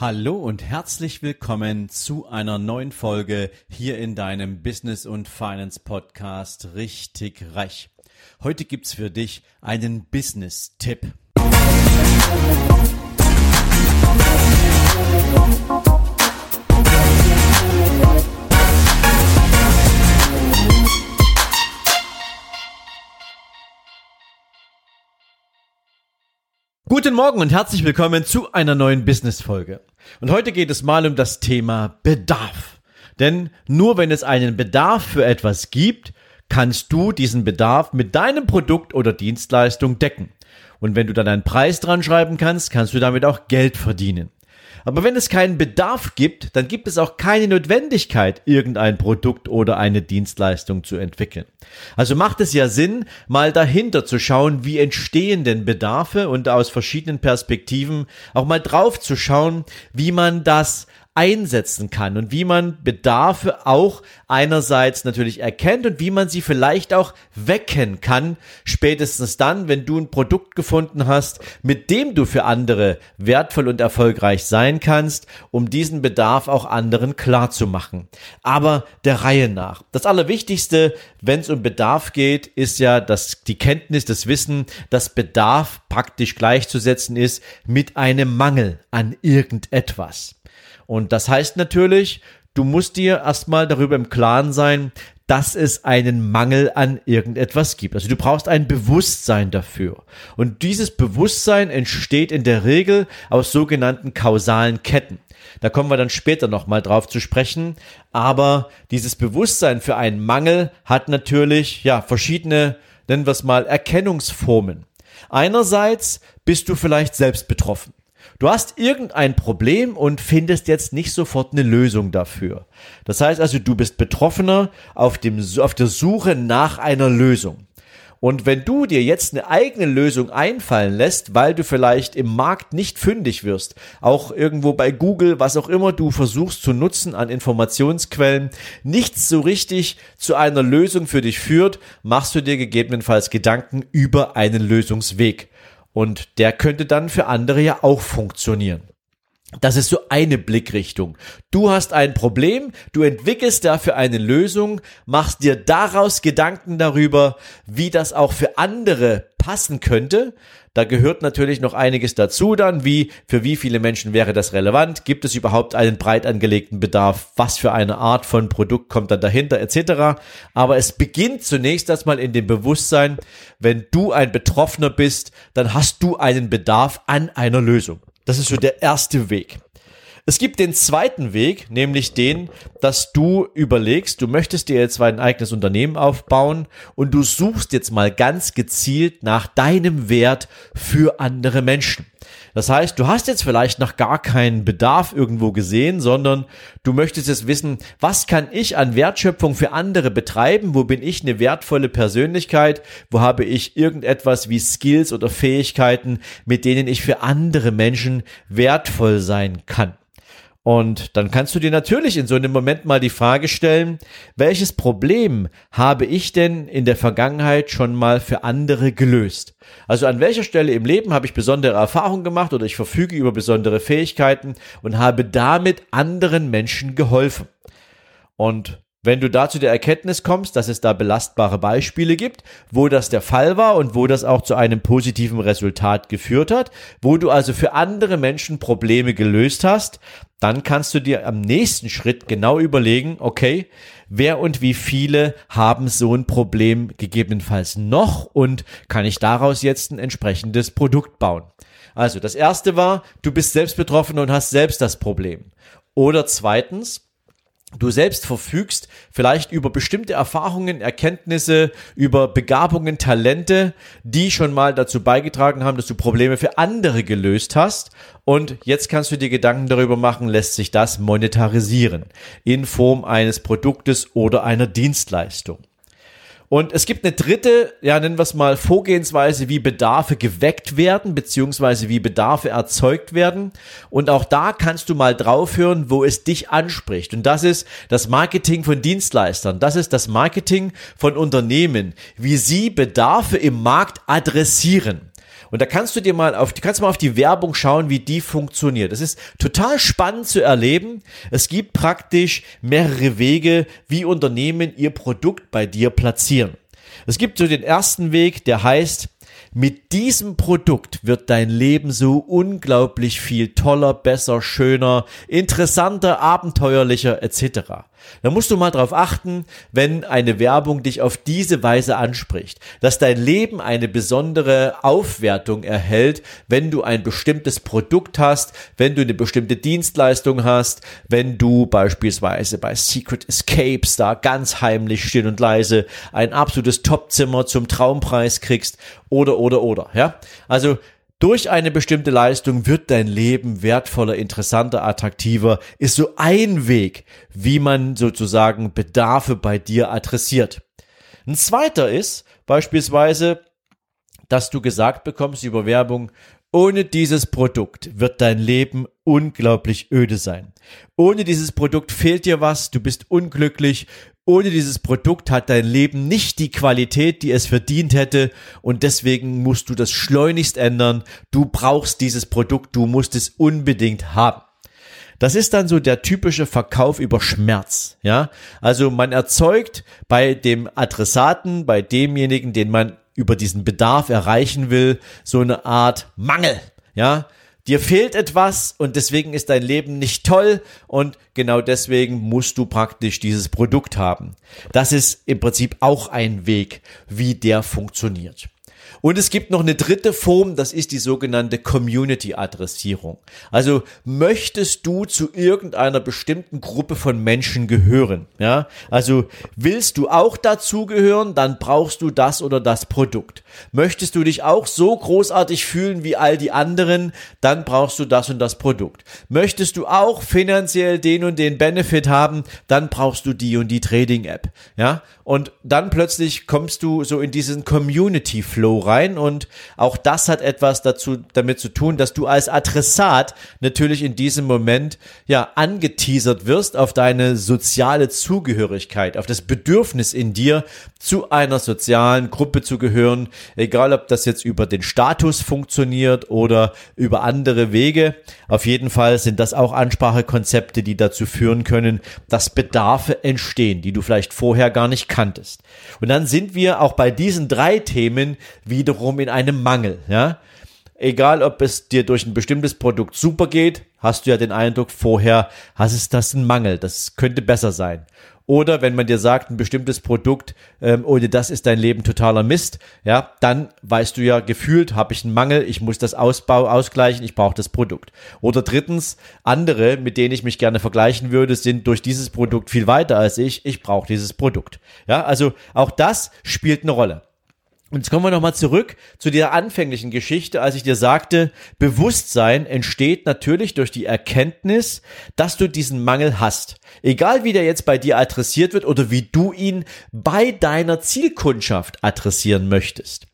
Hallo und herzlich willkommen zu einer neuen Folge hier in deinem Business und Finance Podcast Richtig Reich. Heute gibt's für dich einen Business-Tipp. Guten Morgen und herzlich willkommen zu einer neuen Business-Folge. Und heute geht es mal um das Thema Bedarf. Denn nur wenn es einen Bedarf für etwas gibt, kannst du diesen Bedarf mit deinem Produkt oder Dienstleistung decken. Und wenn du dann einen Preis dran schreiben kannst, kannst du damit auch Geld verdienen. Aber wenn es keinen Bedarf gibt, dann gibt es auch keine Notwendigkeit, irgendein Produkt oder eine Dienstleistung zu entwickeln. Also macht es ja Sinn, mal dahinter zu schauen, wie entstehen denn Bedarfe und aus verschiedenen Perspektiven auch mal drauf zu schauen, wie man das einsetzen kann und wie man Bedarfe auch einerseits natürlich erkennt und wie man sie vielleicht auch wecken kann, spätestens dann, wenn du ein Produkt gefunden hast, mit dem du für andere wertvoll und erfolgreich sein kannst, um diesen Bedarf auch anderen klar zu machen. Aber der Reihe nach. Das Allerwichtigste, wenn es um Bedarf geht, ist ja, dass die Kenntnis, das Wissen, dass Bedarf praktisch gleichzusetzen ist mit einem Mangel an irgendetwas. Und das heißt natürlich, du musst dir erstmal darüber im Klaren sein, dass es einen Mangel an irgendetwas gibt. Also du brauchst ein Bewusstsein dafür. Und dieses Bewusstsein entsteht in der Regel aus sogenannten kausalen Ketten. Da kommen wir dann später nochmal drauf zu sprechen. Aber dieses Bewusstsein für einen Mangel hat natürlich, ja, verschiedene, nennen wir es mal, Erkennungsformen. Einerseits bist du vielleicht selbst betroffen. Du hast irgendein Problem und findest jetzt nicht sofort eine Lösung dafür. Das heißt also, du bist Betroffener auf, dem, auf der Suche nach einer Lösung. Und wenn du dir jetzt eine eigene Lösung einfallen lässt, weil du vielleicht im Markt nicht fündig wirst, auch irgendwo bei Google, was auch immer du versuchst zu nutzen an Informationsquellen, nichts so richtig zu einer Lösung für dich führt, machst du dir gegebenenfalls Gedanken über einen Lösungsweg. Und der könnte dann für andere ja auch funktionieren. Das ist so eine Blickrichtung. Du hast ein Problem, du entwickelst dafür eine Lösung, machst dir daraus Gedanken darüber, wie das auch für andere passen könnte. Da gehört natürlich noch einiges dazu dann, wie für wie viele Menschen wäre das relevant, gibt es überhaupt einen breit angelegten Bedarf, was für eine Art von Produkt kommt dann dahinter etc. Aber es beginnt zunächst erstmal in dem Bewusstsein, wenn du ein Betroffener bist, dann hast du einen Bedarf an einer Lösung. Das ist so der erste Weg. Es gibt den zweiten Weg, nämlich den, dass du überlegst, du möchtest dir jetzt ein eigenes Unternehmen aufbauen und du suchst jetzt mal ganz gezielt nach deinem Wert für andere Menschen. Das heißt, du hast jetzt vielleicht noch gar keinen Bedarf irgendwo gesehen, sondern du möchtest jetzt wissen, was kann ich an Wertschöpfung für andere betreiben? Wo bin ich eine wertvolle Persönlichkeit? Wo habe ich irgendetwas wie Skills oder Fähigkeiten, mit denen ich für andere Menschen wertvoll sein kann? Und dann kannst du dir natürlich in so einem Moment mal die Frage stellen, welches Problem habe ich denn in der Vergangenheit schon mal für andere gelöst? Also an welcher Stelle im Leben habe ich besondere Erfahrungen gemacht oder ich verfüge über besondere Fähigkeiten und habe damit anderen Menschen geholfen? Und wenn du da zu der Erkenntnis kommst, dass es da belastbare Beispiele gibt, wo das der Fall war und wo das auch zu einem positiven Resultat geführt hat, wo du also für andere Menschen Probleme gelöst hast, dann kannst du dir am nächsten Schritt genau überlegen, okay, wer und wie viele haben so ein Problem gegebenenfalls noch und kann ich daraus jetzt ein entsprechendes Produkt bauen. Also das erste war, du bist selbst betroffen und hast selbst das Problem. Oder zweitens, du selbst verfügst, vielleicht über bestimmte Erfahrungen, Erkenntnisse, über Begabungen, Talente, die schon mal dazu beigetragen haben, dass du Probleme für andere gelöst hast. Und jetzt kannst du dir Gedanken darüber machen, lässt sich das monetarisieren in Form eines Produktes oder einer Dienstleistung. Und es gibt eine dritte, ja, nennen wir es mal, Vorgehensweise, wie Bedarfe geweckt werden, beziehungsweise wie Bedarfe erzeugt werden. Und auch da kannst du mal draufhören, wo es dich anspricht. Und das ist das Marketing von Dienstleistern. Das ist das Marketing von Unternehmen, wie sie Bedarfe im Markt adressieren. Und da kannst du dir mal auf, kannst mal auf die Werbung schauen, wie die funktioniert. Das ist total spannend zu erleben. Es gibt praktisch mehrere Wege, wie Unternehmen ihr Produkt bei dir platzieren. Es gibt so den ersten Weg, der heißt, mit diesem Produkt wird dein Leben so unglaublich viel toller, besser, schöner, interessanter, abenteuerlicher etc. Da musst du mal drauf achten, wenn eine Werbung dich auf diese Weise anspricht, dass dein Leben eine besondere Aufwertung erhält, wenn du ein bestimmtes Produkt hast, wenn du eine bestimmte Dienstleistung hast, wenn du beispielsweise bei Secret Escapes da ganz heimlich still und leise ein absolutes Topzimmer zum Traumpreis kriegst oder oder oder, ja? Also durch eine bestimmte Leistung wird dein Leben wertvoller, interessanter, attraktiver, ist so ein Weg, wie man sozusagen Bedarfe bei dir adressiert. Ein zweiter ist beispielsweise, dass du gesagt bekommst über Werbung, ohne dieses Produkt wird dein Leben unglaublich öde sein. Ohne dieses Produkt fehlt dir was, du bist unglücklich, ohne dieses Produkt hat dein Leben nicht die Qualität, die es verdient hätte und deswegen musst du das schleunigst ändern. Du brauchst dieses Produkt, du musst es unbedingt haben. Das ist dann so der typische Verkauf über Schmerz, ja? Also man erzeugt bei dem Adressaten, bei demjenigen, den man über diesen Bedarf erreichen will, so eine Art Mangel, ja? Dir fehlt etwas und deswegen ist dein Leben nicht toll und genau deswegen musst du praktisch dieses Produkt haben. Das ist im Prinzip auch ein Weg, wie der funktioniert. Und es gibt noch eine dritte Form, das ist die sogenannte Community-Adressierung. Also möchtest du zu irgendeiner bestimmten Gruppe von Menschen gehören? Ja, also willst du auch dazugehören, dann brauchst du das oder das Produkt. Möchtest du dich auch so großartig fühlen wie all die anderen, dann brauchst du das und das Produkt. Möchtest du auch finanziell den und den Benefit haben, dann brauchst du die und die Trading-App. Ja, und dann plötzlich kommst du so in diesen Community-Flow rein und auch das hat etwas dazu, damit zu tun, dass du als Adressat natürlich in diesem Moment ja angeteasert wirst auf deine soziale Zugehörigkeit, auf das Bedürfnis in dir, zu einer sozialen Gruppe zu gehören, egal ob das jetzt über den Status funktioniert oder über andere Wege. Auf jeden Fall sind das auch Ansprachekonzepte, die dazu führen können, dass Bedarfe entstehen, die du vielleicht vorher gar nicht kanntest. Und dann sind wir auch bei diesen drei Themen wiederum in einem Mangel, ja. Egal, ob es dir durch ein bestimmtes Produkt super geht, hast du ja den Eindruck vorher, hast es das ein Mangel, das könnte besser sein. Oder wenn man dir sagt, ein bestimmtes Produkt, ähm, ohne das ist dein Leben totaler Mist, ja, dann weißt du ja, gefühlt habe ich einen Mangel, ich muss das Ausbau ausgleichen, ich brauche das Produkt. Oder drittens, andere, mit denen ich mich gerne vergleichen würde, sind durch dieses Produkt viel weiter als ich, ich brauche dieses Produkt. Ja, also auch das spielt eine Rolle. Und jetzt kommen wir nochmal zurück zu der anfänglichen Geschichte, als ich dir sagte, Bewusstsein entsteht natürlich durch die Erkenntnis, dass du diesen Mangel hast. Egal wie der jetzt bei dir adressiert wird oder wie du ihn bei deiner Zielkundschaft adressieren möchtest.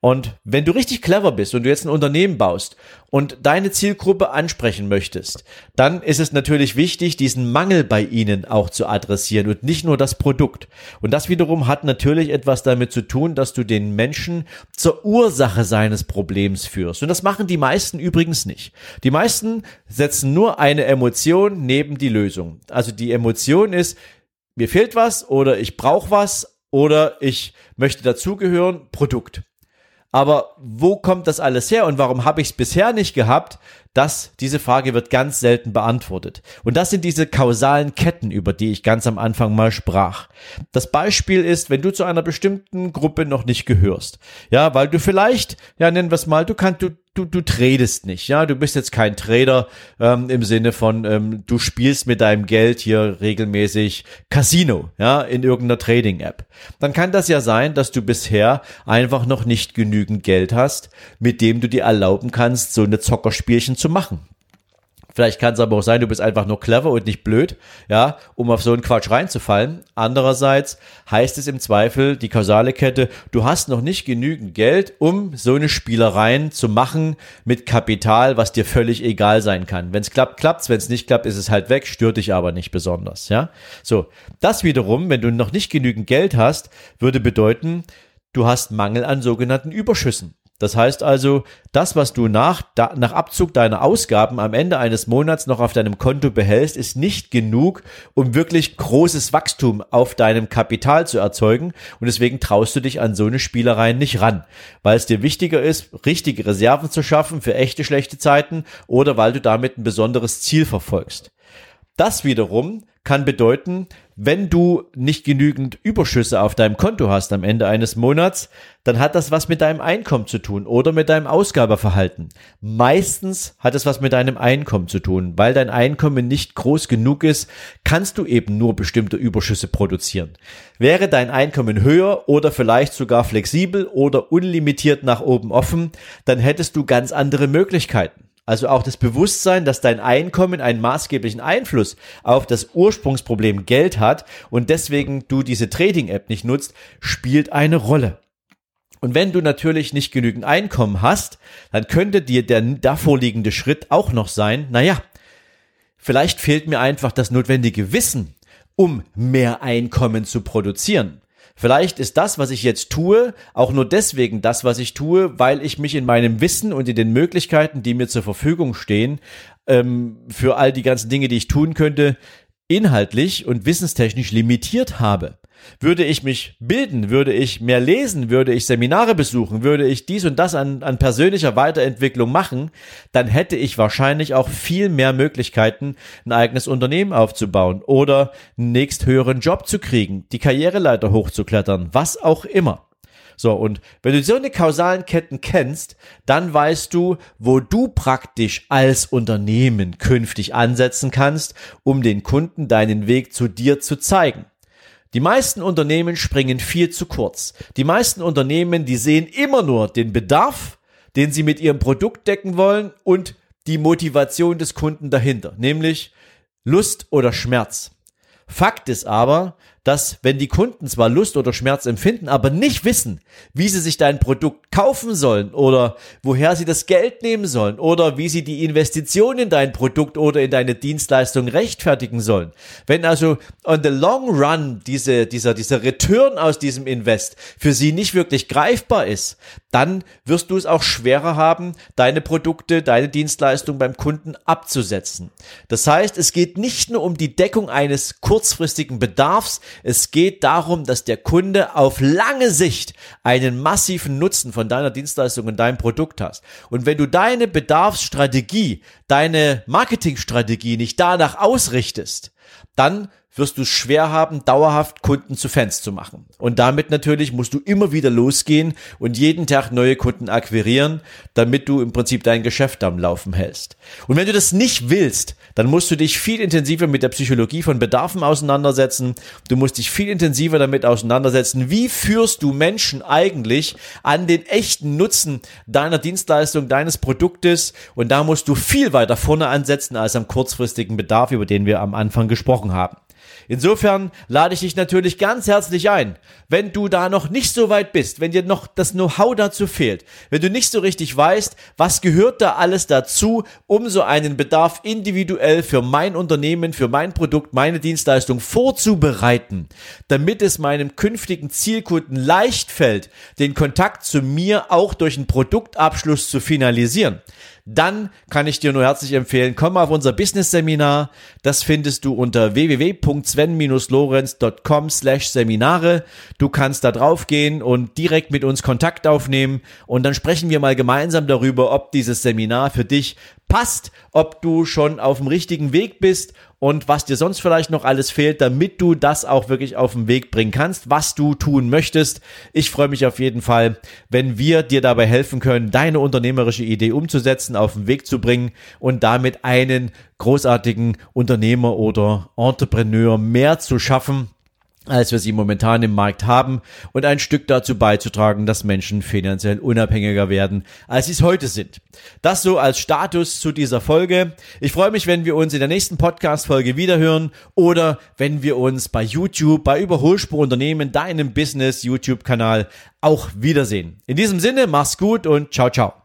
Und wenn du richtig clever bist und du jetzt ein Unternehmen baust und deine Zielgruppe ansprechen möchtest, dann ist es natürlich wichtig, diesen Mangel bei ihnen auch zu adressieren und nicht nur das Produkt. Und das wiederum hat natürlich etwas damit zu tun, dass du den Menschen zur Ursache seines Problems führst. Und das machen die meisten übrigens nicht. Die meisten setzen nur eine Emotion neben die Lösung. Also die Emotion ist, mir fehlt was oder ich brauche was oder ich möchte dazugehören, Produkt. Aber wo kommt das alles her und warum habe ich es bisher nicht gehabt? Das, diese Frage wird ganz selten beantwortet. Und das sind diese kausalen Ketten, über die ich ganz am Anfang mal sprach. Das Beispiel ist, wenn du zu einer bestimmten Gruppe noch nicht gehörst. Ja, weil du vielleicht, ja, nennen wir es mal, du kannst, du, du, du tradest nicht, ja, du bist jetzt kein Trader ähm, im Sinne von, ähm, du spielst mit deinem Geld hier regelmäßig Casino, ja, in irgendeiner Trading-App. Dann kann das ja sein, dass du bisher einfach noch nicht genügend Geld hast, mit dem du dir erlauben kannst, so eine Zockerspielchen zu machen. Vielleicht kann es aber auch sein, du bist einfach nur clever und nicht blöd, ja, um auf so einen Quatsch reinzufallen. Andererseits heißt es im Zweifel, die kausale Kette, du hast noch nicht genügend Geld, um so eine Spielereien zu machen mit Kapital, was dir völlig egal sein kann. Wenn es klappt, klappt's, wenn es nicht klappt, ist es halt weg, stört dich aber nicht besonders, ja. So, das wiederum, wenn du noch nicht genügend Geld hast, würde bedeuten, du hast Mangel an sogenannten Überschüssen. Das heißt also, das, was du nach, da, nach Abzug deiner Ausgaben am Ende eines Monats noch auf deinem Konto behältst, ist nicht genug, um wirklich großes Wachstum auf deinem Kapital zu erzeugen. Und deswegen traust du dich an so eine Spielerei nicht ran, weil es dir wichtiger ist, richtige Reserven zu schaffen für echte schlechte Zeiten oder weil du damit ein besonderes Ziel verfolgst. Das wiederum kann bedeuten, wenn du nicht genügend Überschüsse auf deinem Konto hast am Ende eines Monats, dann hat das was mit deinem Einkommen zu tun oder mit deinem Ausgabeverhalten. Meistens hat es was mit deinem Einkommen zu tun. Weil dein Einkommen nicht groß genug ist, kannst du eben nur bestimmte Überschüsse produzieren. Wäre dein Einkommen höher oder vielleicht sogar flexibel oder unlimitiert nach oben offen, dann hättest du ganz andere Möglichkeiten. Also auch das Bewusstsein, dass dein Einkommen einen maßgeblichen Einfluss auf das Ursprungsproblem Geld hat und deswegen du diese Trading-App nicht nutzt, spielt eine Rolle. Und wenn du natürlich nicht genügend Einkommen hast, dann könnte dir der davorliegende Schritt auch noch sein, naja, vielleicht fehlt mir einfach das notwendige Wissen, um mehr Einkommen zu produzieren. Vielleicht ist das, was ich jetzt tue, auch nur deswegen das, was ich tue, weil ich mich in meinem Wissen und in den Möglichkeiten, die mir zur Verfügung stehen, ähm, für all die ganzen Dinge, die ich tun könnte, inhaltlich und wissenstechnisch limitiert habe. Würde ich mich bilden, würde ich mehr lesen, würde ich Seminare besuchen, würde ich dies und das an, an persönlicher Weiterentwicklung machen, dann hätte ich wahrscheinlich auch viel mehr Möglichkeiten, ein eigenes Unternehmen aufzubauen oder einen nächsthöheren Job zu kriegen, die Karriereleiter hochzuklettern, was auch immer. So, und wenn du so eine kausalen Ketten kennst, dann weißt du, wo du praktisch als Unternehmen künftig ansetzen kannst, um den Kunden deinen Weg zu dir zu zeigen. Die meisten Unternehmen springen viel zu kurz. Die meisten Unternehmen, die sehen immer nur den Bedarf, den sie mit ihrem Produkt decken wollen und die Motivation des Kunden dahinter, nämlich Lust oder Schmerz. Fakt ist aber, dass wenn die Kunden zwar Lust oder Schmerz empfinden, aber nicht wissen, wie sie sich dein Produkt kaufen sollen oder woher sie das Geld nehmen sollen oder wie sie die Investition in dein Produkt oder in deine Dienstleistung rechtfertigen sollen. Wenn also on the long run diese, dieser, dieser Return aus diesem Invest für sie nicht wirklich greifbar ist, dann wirst du es auch schwerer haben, deine Produkte, deine Dienstleistung beim Kunden abzusetzen. Das heißt, es geht nicht nur um die Deckung eines kurzfristigen Bedarfs, es geht darum, dass der Kunde auf lange Sicht einen massiven Nutzen von deiner Dienstleistung und deinem Produkt hast. Und wenn du deine Bedarfsstrategie, deine Marketingstrategie nicht danach ausrichtest, dann wirst du schwer haben, dauerhaft Kunden zu Fans zu machen. Und damit natürlich musst du immer wieder losgehen und jeden Tag neue Kunden akquirieren, damit du im Prinzip dein Geschäft am Laufen hältst. Und wenn du das nicht willst, dann musst du dich viel intensiver mit der Psychologie von Bedarfen auseinandersetzen. Du musst dich viel intensiver damit auseinandersetzen, wie führst du Menschen eigentlich an den echten Nutzen deiner Dienstleistung, deines Produktes. Und da musst du viel weiter vorne ansetzen als am kurzfristigen Bedarf, über den wir am Anfang gesprochen haben. Insofern lade ich dich natürlich ganz herzlich ein, wenn du da noch nicht so weit bist, wenn dir noch das Know-how dazu fehlt, wenn du nicht so richtig weißt, was gehört da alles dazu, um so einen Bedarf individuell für mein Unternehmen, für mein Produkt, meine Dienstleistung vorzubereiten, damit es meinem künftigen Zielkunden leicht fällt, den Kontakt zu mir auch durch einen Produktabschluss zu finalisieren dann kann ich dir nur herzlich empfehlen, komm auf unser Business-Seminar. Das findest du unter www.sven-lorenz.com slash Seminare. Du kannst da drauf gehen und direkt mit uns Kontakt aufnehmen und dann sprechen wir mal gemeinsam darüber, ob dieses Seminar für dich passt, ob du schon auf dem richtigen Weg bist und was dir sonst vielleicht noch alles fehlt, damit du das auch wirklich auf den Weg bringen kannst, was du tun möchtest. Ich freue mich auf jeden Fall, wenn wir dir dabei helfen können, deine unternehmerische Idee umzusetzen, auf den Weg zu bringen und damit einen großartigen Unternehmer oder Entrepreneur mehr zu schaffen als wir sie momentan im Markt haben und ein Stück dazu beizutragen, dass Menschen finanziell unabhängiger werden, als sie es heute sind. Das so als Status zu dieser Folge. Ich freue mich, wenn wir uns in der nächsten Podcast-Folge wiederhören oder wenn wir uns bei YouTube, bei Überholspur Unternehmen, deinem Business YouTube-Kanal auch wiedersehen. In diesem Sinne, mach's gut und ciao, ciao.